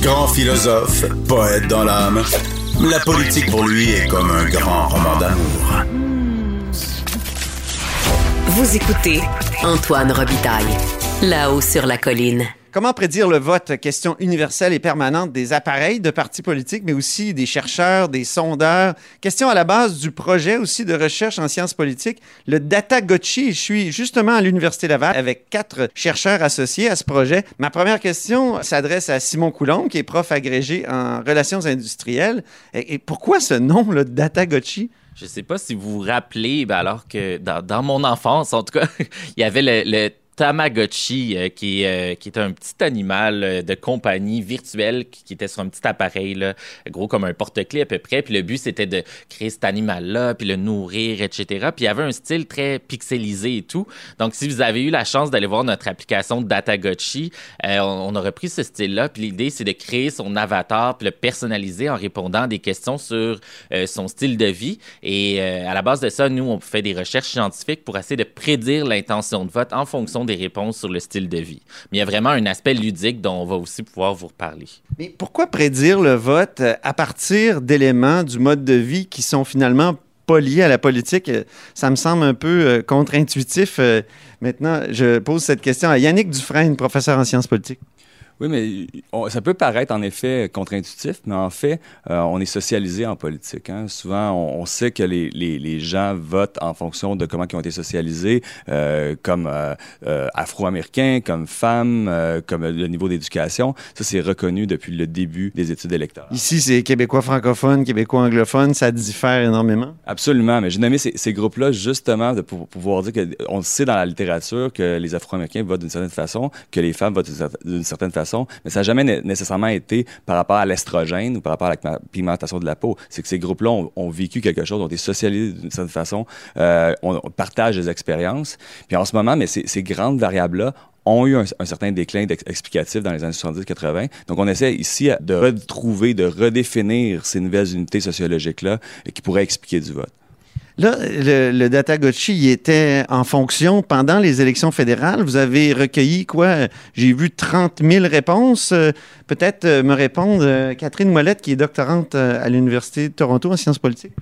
Grand philosophe, poète dans l'âme, la politique pour lui est comme un grand roman d'amour. Vous écoutez Antoine Robitaille, là-haut sur la colline. Comment prédire le vote? Question universelle et permanente des appareils de partis politiques, mais aussi des chercheurs, des sondeurs. Question à la base du projet aussi de recherche en sciences politiques, le Data Gotchi. Je suis justement à l'Université Laval avec quatre chercheurs associés à ce projet. Ma première question s'adresse à Simon Coulombe, qui est prof agrégé en relations industrielles. Et, pourquoi ce nom, le Data Gotchi? Je ne sais pas si vous vous rappelez, ben alors que dans, mon enfance, en tout cas, il y avait le Tamagotchi, euh, qui, euh, qui est un petit animal euh, de compagnie virtuel qui, était sur un petit appareil, là, gros comme un porte-clés à peu près. Puis le but, c'était de créer cet animal-là, puis le nourrir, etc. Puis il y avait un style très pixelisé et tout. Donc, si vous avez eu la chance d'aller voir notre application Datagotchi, on, a repris ce style-là. Puis l'idée, c'est de créer son avatar, puis le personnaliser en répondant à des questions sur son style de vie. Et à la base de ça, nous, on fait des recherches scientifiques pour essayer de prédire l'intention de vote en fonction des réponses sur le style de vie. Mais il y a vraiment un aspect ludique dont on va aussi pouvoir vous reparler. Mais pourquoi prédire le vote euh, à partir d'éléments du mode de vie qui sont finalement pas liés à la politique? Euh, ça me semble un peu euh, contre-intuitif. Maintenant, je pose cette question à Yannick Dufresne, professeur en sciences politiques. Oui, mais ça peut paraître en effet contre-intuitif, mais en fait, euh, on est socialisé en politique. Hein. Souvent, on, sait que les, les, les, gens votent en fonction de comment ils ont été socialisés, euh, comme euh, afro-américains, comme femmes, comme le niveau d'éducation. Ça, c'est reconnu depuis le début des études électorales. Ici, c'est québécois francophones, québécois anglophones, ça diffère énormément. Absolument, mais j'ai nommé ces, ces groupes-là justement de, pour, pouvoir dire qu'on sait dans la littérature que les afro-américains votent d'une certaine façon, que les femmes votent d'une certaine façon mais ça n'a jamais nécessairement été par rapport à l'estrogène ou par rapport à la pigmentation de la peau. C'est que ces groupes-là ont, vécu quelque chose, ont été socialisés d'une certaine façon, euh, on, partage des expériences. Puis en ce moment, mais ces, grandes variables-là ont eu un, certain déclin explicatif dans les années 70-80. Donc, on essaie ici de retrouver, de redéfinir ces nouvelles unités sociologiques-là qui pourraient expliquer du vote. Là, le, le Datagotchi, il était en fonction pendant les élections fédérales. Vous avez recueilli quoi? J'ai vu 30 000 réponses. Euh, peut-être euh, me répondre euh, Catherine Mollette, qui est doctorante à l'Université de Toronto en sciences politiques.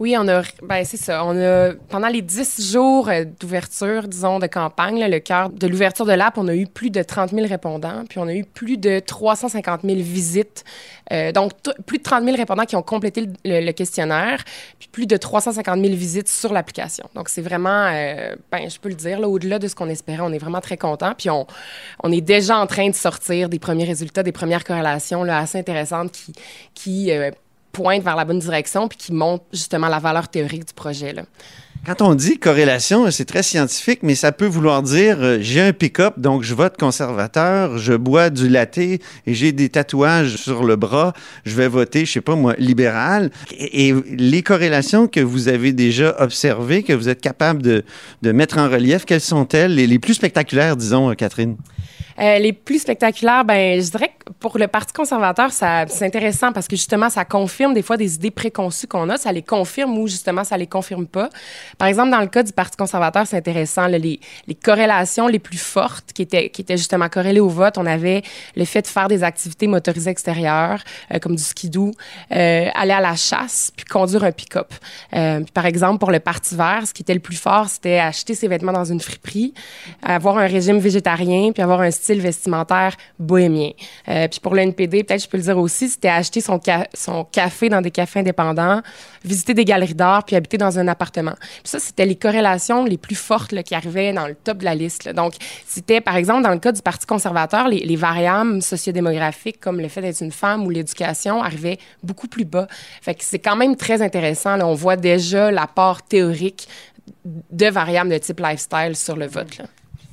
Oui, on a, ben c'est ça. On a, pendant les 10 jours d'ouverture, disons, de campagne, le cœur de l'ouverture de l'app, on a eu plus de 30 000 répondants, puis on a eu plus de 350 000 visites. donc, plus de 30 000 répondants qui ont complété le, questionnaire, puis plus de 350 000 visites sur l'application. Donc, c'est vraiment, euh, ben, je peux le dire, au-delà de ce qu'on espérait, on est vraiment très content. Puis, on, on est déjà en train de sortir des premiers résultats, des premières corrélations là, assez intéressantes qui, qui euh, pointent vers la bonne direction puis qui montrent justement la valeur théorique du projet. Là. Quand on dit corrélation, c'est très scientifique, mais ça peut vouloir dire euh, j'ai un pick-up, donc je vote conservateur, je bois du latte et j'ai des tatouages sur le bras, je vais voter, je sais pas moi, libéral. Et, les corrélations que vous avez déjà observées, que vous êtes capable de, de mettre en relief, quelles sont-elles, les, les plus spectaculaires, disons, Catherine? Euh, les plus spectaculaires, ben, je dirais que pour le Parti conservateur, ça, c'est intéressant parce que justement, ça confirme des fois des idées préconçues qu'on a. Ça les confirme ou justement, ça les confirme pas. Par exemple, dans le cas du Parti conservateur, c'est intéressant. les, les, corrélations les plus fortes qui étaient, qui étaient justement corrélées au vote, on avait le fait de faire des activités motorisées extérieures, euh, comme du skidoo, euh, aller à la chasse, puis conduire un pick-up. Euh, par exemple, pour le Parti vert, ce qui était le plus fort, c'était acheter ses vêtements dans une friperie, avoir un régime végétarien, puis avoir un vestimentaire bohémien. Euh, puis pour le NPD, peut-être je peux le dire aussi, c'était acheter son, café dans des cafés indépendants, visiter des galeries d'art, puis habiter dans un appartement. Puis ça, c'était les corrélations les plus fortes qui arrivaient dans le top de la liste. Donc, c'était, par exemple, dans le cas du Parti conservateur, les, les variables sociodémographiques, comme le fait d'être une femme ou l'éducation, arrivaient beaucoup plus bas. Fait que c'est quand même très intéressant. On voit déjà l'apport théorique de variables de type lifestyle sur le vote.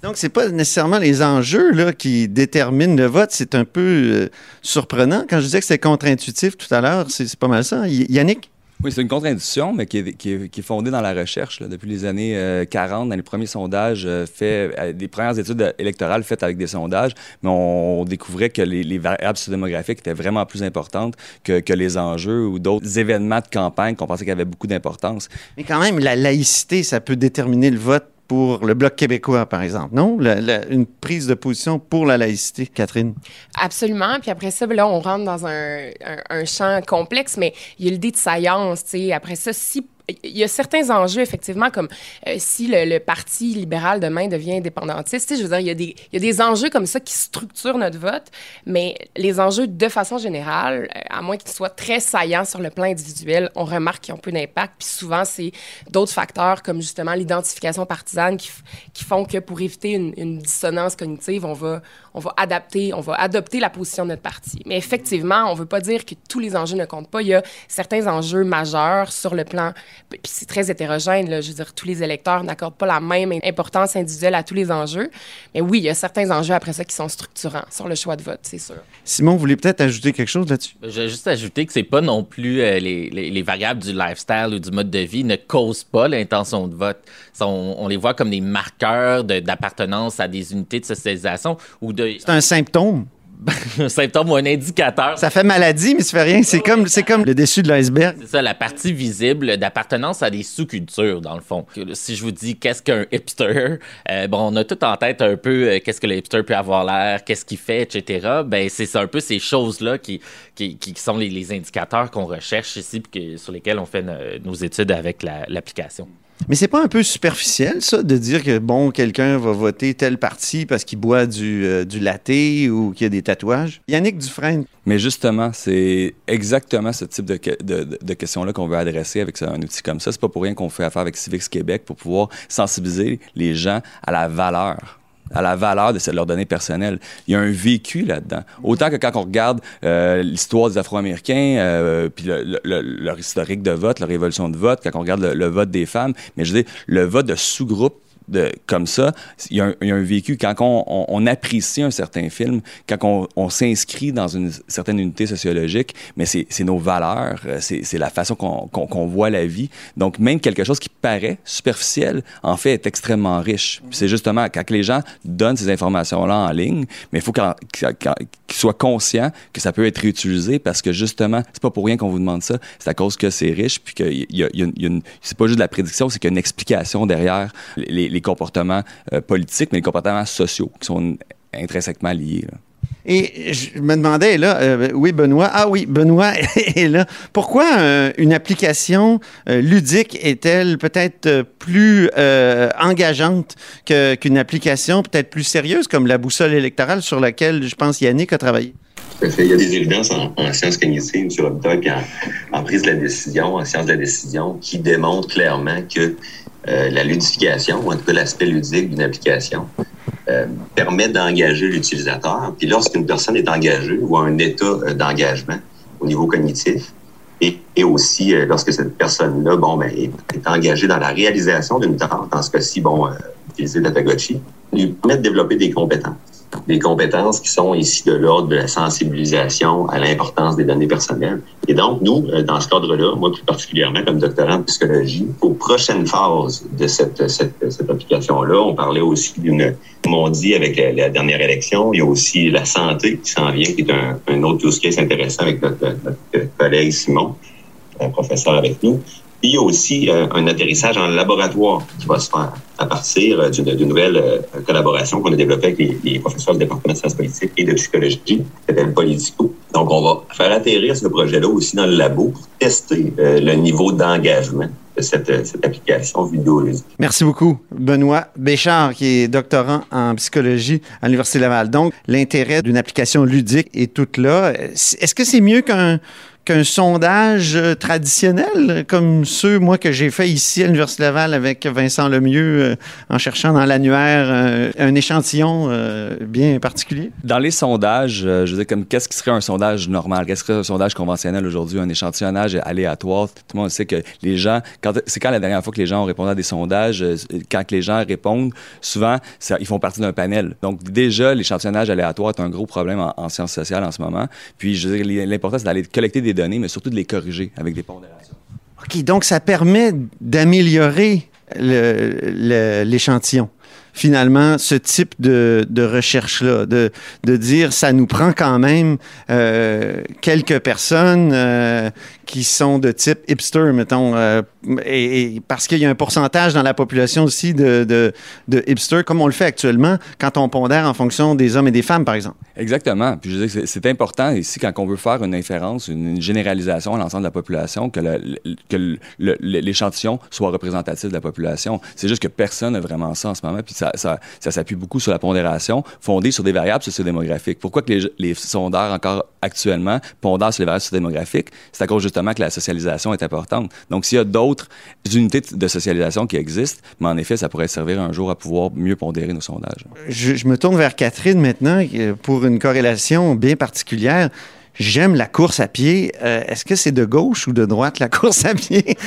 Donc, c'est pas nécessairement les enjeux là, qui déterminent le vote. C'est un peu euh, surprenant. Quand je disais que c'est contre-intuitif tout à l'heure, c'est pas mal ça. Yannick? Oui, c'est une contre-intuition, mais qui est, qui, est, fondée dans la recherche. Là. Depuis les années 40, euh, dans les premiers sondages euh, faits, des premières études électorales faites avec des sondages, mais on, découvrait que les, les variables démographiques étaient vraiment plus importantes que, que les enjeux ou d'autres événements de campagne qu'on pensait qu'ils avaient beaucoup d'importance. Mais quand même, la laïcité, ça peut déterminer le vote pour le Bloc québécois, par exemple, non? Une prise de position pour la laïcité, Catherine. Absolument. Puis après ça, ben là, on rentre dans un, un- champ complexe, mais il y a l'idée de saillance. tu. Après ça, si il y a certains enjeux, effectivement, comme euh, si le, Parti libéral demain devient indépendantiste. Je veux dire, il y, a des, il y a des enjeux comme ça qui structurent notre vote, mais les enjeux, de façon générale, euh, à moins qu'ils soient très saillants sur le plan individuel, on remarque qu'ils ont peu d'impact. Puis souvent, c'est d'autres facteurs comme justement l'identification partisane qui, qui font que pour éviter une, une dissonance cognitive, on va, on va adapter, on va adopter la position de notre parti. Mais effectivement, on ne veut pas dire que tous les enjeux ne comptent pas. Il y a certains enjeux majeurs sur le plan, puis c'est très hétérogène. Là, je veux dire, tous les électeurs n'accordent pas la même importance individuelle à tous les enjeux. Mais oui, il y a certains enjeux après ça qui sont structurants sur le choix de vote, c'est sûr. Simon, vous voulez peut-être ajouter quelque chose là-dessus? Je vais juste ajouter que c'est pas non plus euh, les, les- les variables du lifestyle ou du mode de vie ne causent pas l'intention de vote. Ça, On, on les voit comme des marqueurs de- d'appartenance à des unités de socialisation ou de C'est un symptôme. Un symptôme ou un indicateur. Ça fait maladie, mais ça fait rien. C'est comme, c'est comme le dessus de l'iceberg. C'est ça, la partie visible d'appartenance à des sous-cultures, dans le fond. Si je vous dis qu'est-ce qu'un hipster, euh, bon, on a tout en tête un peu euh, qu'est-ce que le hipster peut avoir l'air, qu'est-ce qu'il fait, etc. Ben, c'est un peu ces choses-là qui, qui, qui sont les, les indicateurs qu'on recherche ici, puis que- sur lesquels on fait no- nos études avec la- l'application. Mais c'est pas un peu superficiel, ça, de dire que, bon, quelqu'un va voter tel parti parce qu'il boit du, euh, du latte ou qu'il a des tatouages? Yannick Dufresne, Mais justement, c'est exactement ce type de, de, de- questions-là qu'on veut adresser avec un outil comme ça. C'est pas pour rien qu'on fait affaire avec Civics Québec pour pouvoir sensibiliser les gens à la valeur à la valeur de ces- leurs données personnelles. Il y a un vécu là-dedans. Autant que quand on regarde euh, l'histoire des Afro-Américains, euh, puis le- le- le- leur historique de vote, leur évolution de vote, quand on regarde le, vote des femmes, mais je dire, le vote de sous-groupe de, comme ça, il y, a un, vécu. Quand on, apprécie un certain film, quand on, s'inscrit dans une certaine unité sociologique, mais c'est nos valeurs, euh, c'est la façon qu'on voit la vie. Donc, même quelque chose qui paraît superficiel, en fait, est extrêmement riche. C'est justement quand les gens donnent ces informations-là en ligne, mais il faut qu'ils soient conscients que ça peut être réutilisé parce que justement, c'est pas pour rien qu'on vous demande ça, c'est à cause que c'est riche, puis une- c'est pas juste de la prédiction, c'est qu'il y a une explication derrière les comportements euh, politiques, mais les comportements sociaux qui sont intrinsèquement liés. là. Et je me demandais, là, euh, oui, Benoît, ah oui, Benoît est là. Pourquoi euh, une application euh, ludique est-elle peut-être plus euh, engageante que- qu'une application peut-être plus sérieuse comme la boussole électorale sur laquelle je pense Yannick a travaillé? Il y a des évidences en, en sciences cognitives. Robitaille, puis en, en prise de la décision, en sciences de la décision, qui démontrent clairement que euh, la ludification, ou en tout cas l'aspect ludique d'une application, euh, permet d'engager l'utilisateur. Puis lorsqu'une personne est engagée ou a un état euh, d'engagement au niveau cognitif, et, et aussi euh, lorsque cette personne-là, bon, ben, est, engagée dans la réalisation d'une tâche, dans ce cas-ci, bon, euh, utiliser lui permet de développer des compétences des compétences qui sont ici de l'ordre de la sensibilisation à l'importance des données personnelles. Et donc, nous, euh, dans ce cadre-là, moi plus particulièrement comme doctorant en psychologie, aux prochaines phases de cette, cette, cette application-là, on parlait aussi d'une, comme on dit avec la, la dernière élection, il y a aussi la santé qui s'en vient, qui est un, un autre use case intéressant avec notre, notre collègue Simon, un professeur avec nous. Puis il y a aussi euh, un atterrissage en laboratoire qui va se faire à partir euh, d'une nouvelle euh, collaboration qu'on a développée avec les, professeurs du département de sciences politiques et de psychologie, qui s'appelle Politico. Donc, on va faire atterrir ce projet-là aussi dans le labo pour tester le niveau d'engagement de cette, euh, cette application vidéoludique. Merci beaucoup, Benoît Béchard, qui est doctorant en psychologie à l'Université Laval. Donc, l'intérêt d'une application ludique est tout là. Est-ce que c'est mieux qu'un qu'un sondage euh, traditionnel, comme ceux, moi, que j'ai fait ici à l'Université Laval avec Vincent Lemieux, euh, en cherchant dans l'annuaire euh, un échantillon euh, bien particulier? Dans les sondages, euh, je veux dire, comme qu'est-ce qui serait un sondage normal? Qu'est-ce qui serait un sondage conventionnel aujourd'hui? Un échantillonnage aléatoire? Tout le monde sait que les gens, quand, c'est quand la dernière fois que les gens ont répondu à des sondages, euh, quand les gens répondent, souvent, ils font partie d'un panel. Donc, déjà, l'échantillonnage aléatoire est un gros problème en, en sciences sociales en ce moment. Puis, je veux dire, l'important, c'est d'aller collecter des données, mais surtout de les corriger avec des pondérations. OK, donc ça permet d'améliorer l'échantillon. Finalement, ce type de, recherche-là, de, de dire ça nous prend quand même euh, quelques personnes euh, qui sont de type hipster, mettons, euh, et, parce qu'il y a un pourcentage dans la population aussi de, de, comme on le fait actuellement, quand on pondère en fonction des hommes et des femmes, par exemple. Exactement. Puis je veux que c'est- important ici quand on veut faire une inférence, une, généralisation à l'ensemble de la population, que que l'échantillon soit représentatif de la population. C'est juste que personne n'a vraiment ça en ce moment. Ça, s'appuie beaucoup sur la pondération fondée sur des variables sociodémographiques. Pourquoi que les, les sondeurs encore actuellement pondèrent sur les variables sociodémographiques? C'est à cause justement que la socialisation est importante. Donc s'il y a d'autres unités de socialisation qui existent, mais en effet, ça pourrait servir un jour à pouvoir mieux pondérer nos sondages. Je, je me tourne vers Catherine maintenant euh, pour une corrélation bien particulière. J'aime la course à pied. Euh, Est-ce que c'est de gauche ou de droite la course à pied?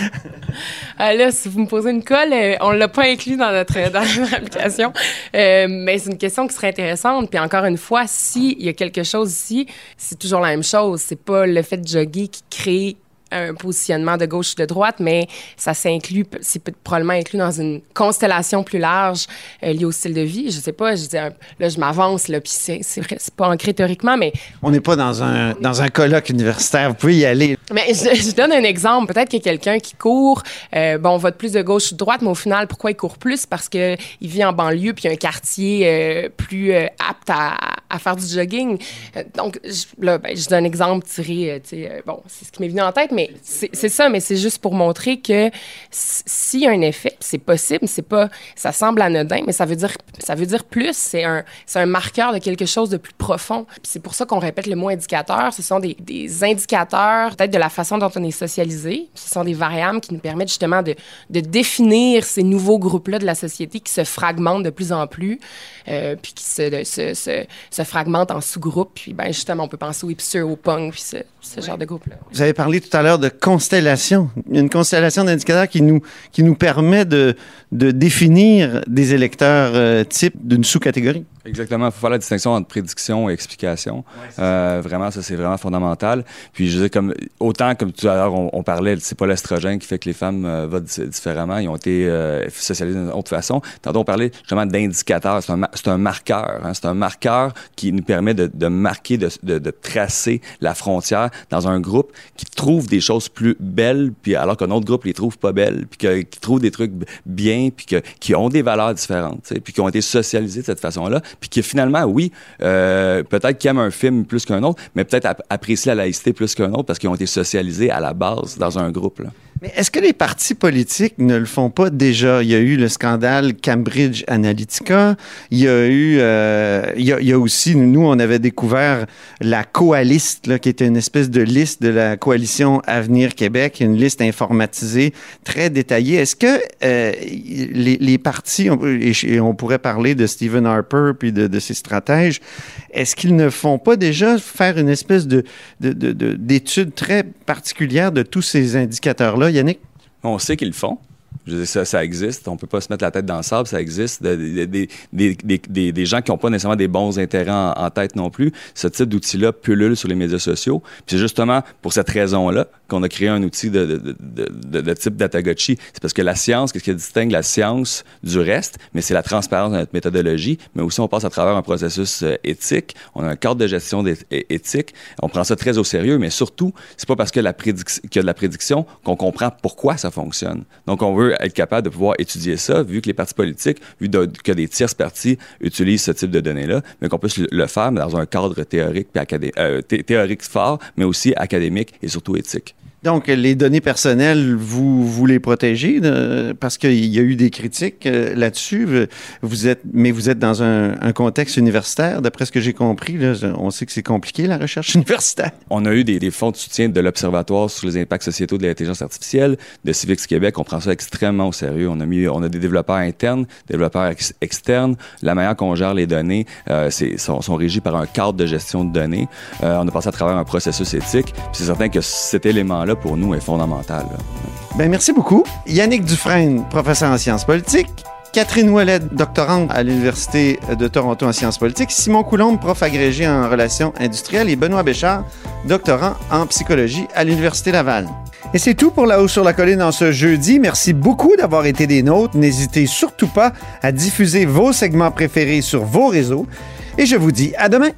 Ah, là, si vous me posez une colle, euh, on l'a pas inclus dans notre, dans notre application. Euh, mais c'est une question qui serait intéressante. Puis encore une fois, s'il y a quelque chose ici, c'est toujours la même chose. C'est pas le fait de jogger qui crée un positionnement de gauche ou de droite, mais ça s'inclut, c'est probablement inclus dans une constellation plus large euh, liée au style de vie. Je sais pas, je dis, là, je m'avance, là, puis c'est, c'est vrai, c'est pas ancré théoriquement, mais On n'est pas dans un, dans un colloque universitaire. Vous pouvez y aller. mais je, je donne un exemple. Peut-être qu'il y a quelqu'un qui court, euh, bon, on vote plus de gauche ou de droite, mais au final, pourquoi il court plus? Parce qu'il vit en banlieue, puis il y a un quartier euh, plus apte à, à faire du jogging. Euh, donc, là, ben, je donne un exemple tiré, euh, tu sais, euh, bon, c'est ce qui m'est venu en tête, mais c'est ça, mais c'est juste pour montrer que s'il y a un effet, c'est possible, c'est pas, ça semble anodin, mais ça veut dire, ça veut dire plus, c'est un, un marqueur de quelque chose de plus profond. C'est pour ça qu'on répète le mot indicateur. Ce sont des, des indicateurs, peut-être de la façon dont on est socialisé. Ce sont des variables qui nous permettent justement de, de définir ces nouveaux groupes-là de la société qui se fragmentent de plus en plus, puis qui se, se fragmentent en sous-groupes. Puis ben, justement, on peut penser aux hipsters, aux punks, puis ce, ce genre de groupe-là. Vous avez parlé tout à l'heure de constellation. Une constellation d'indicateurs qui nous, qui nous permet de, de définir des électeurs euh, type d'une sous-catégorie. Exactement. Il faut faire la distinction entre prédiction et explication. Euh, vraiment, ça, c'est vraiment fondamental. Puis, je veux dire, comme, autant comme tout à l'heure, on, on parlait, c'est pas l'estrogène qui fait que les femmes euh, votent di- différemment. Ils ont été euh, socialisés d'une autre façon. Tantôt, on parlait justement d'indicateurs. C'est un, un marqueur. hein. C'est un marqueur qui nous permet de, marquer, de, tracer la frontière dans un groupe qui trouve des choses plus belles, puis alors qu'un autre groupe les trouve pas belles, puis qui trouve des trucs bien, puis qui ont des valeurs différentes, puis qui ont été socialisés de cette façon-là, puis qui finalement, oui, euh, peut-être qu'ils aiment un film plus qu'un autre, mais peut-être ap- apprécient la laïcité plus qu'un autre parce qu'ils ont été socialisés à la base dans un groupe. Là. Mais est-ce que les partis politiques ne le font pas déjà? Il y a eu le scandale Cambridge Analytica. Il y a eu, euh, il, y a, aussi, nous, on avait découvert la coaliste, qui était une espèce de liste de la coalition Avenir Québec, une liste informatisée très détaillée. Est-ce que euh, les, partis, et on pourrait parler de Stephen Harper puis de, ses stratèges, est-ce qu'ils ne font pas déjà faire une espèce de, de, de- de- d'étude très particulière de tous ces indicateurs-là, Yannick? On sait qu'ils le font. Je dire, ça, ça existe. On peut pas se mettre la tête dans le sable. Ça existe. De- de- de- des, des, des, des gens qui n'ont pas nécessairement des bons intérêts en, tête non plus. Ce type d'outil-là pullule sur les médias sociaux. Puis c'est justement pour cette raison-là qu'on a créé un outil de, de, de, de, type Datagotchi. C'est parce que la science, qu'est-ce qui distingue la science du reste? Mais c'est la transparence de notre méthodologie. Mais aussi, on passe à travers un processus euh, éthique. On a un cadre de gestion éthique. On prend ça très au sérieux. Mais surtout, c'est pas parce qu'il y a de la prédiction qu'on comprend pourquoi ça fonctionne. Donc, on veut être capable de pouvoir étudier ça, vu que les partis politiques, vu que des tierces parties utilisent ce type de données-là, mais qu'on puisse le- faire dans un cadre théorique, euh, thé- théorique fort, mais aussi académique et surtout éthique. Donc, les données personnelles, vous, vous les protégez de- parce qu'il y a eu des critiques euh, là-dessus. Vous êtes, mais vous êtes dans un, contexte universitaire. D'après ce que j'ai compris, là, on sait que c'est compliqué, la recherche universitaire. On a eu des, des fonds de soutien de l'Observatoire sur les impacts sociétaux de l'intelligence artificielle, de Civics Québec. On prend ça extrêmement au sérieux. On a mis, on a des développeurs internes, développeurs ex- externes. La manière qu'on gère les données, euh, c'est, sont, sont régis par un cadre de gestion de données. Euh, on a passé à travers un processus éthique. C'est certain que cet élément-là, pour nous, est fondamental. là. Ben, merci beaucoup. Yannick Dufresne, professeur en sciences politiques. Catherine Ouellet, doctorante à l'Université de Toronto en sciences politiques, Simon Coulombe, prof agrégé en relations industrielles, et Benoît Béchard, doctorant en psychologie à l'Université Laval. Et c'est tout pour La Haut sur la Colline en ce jeudi. Merci beaucoup d'avoir été des nôtres. N'hésitez surtout pas à diffuser vos segments préférés sur vos réseaux. Et je vous dis à demain.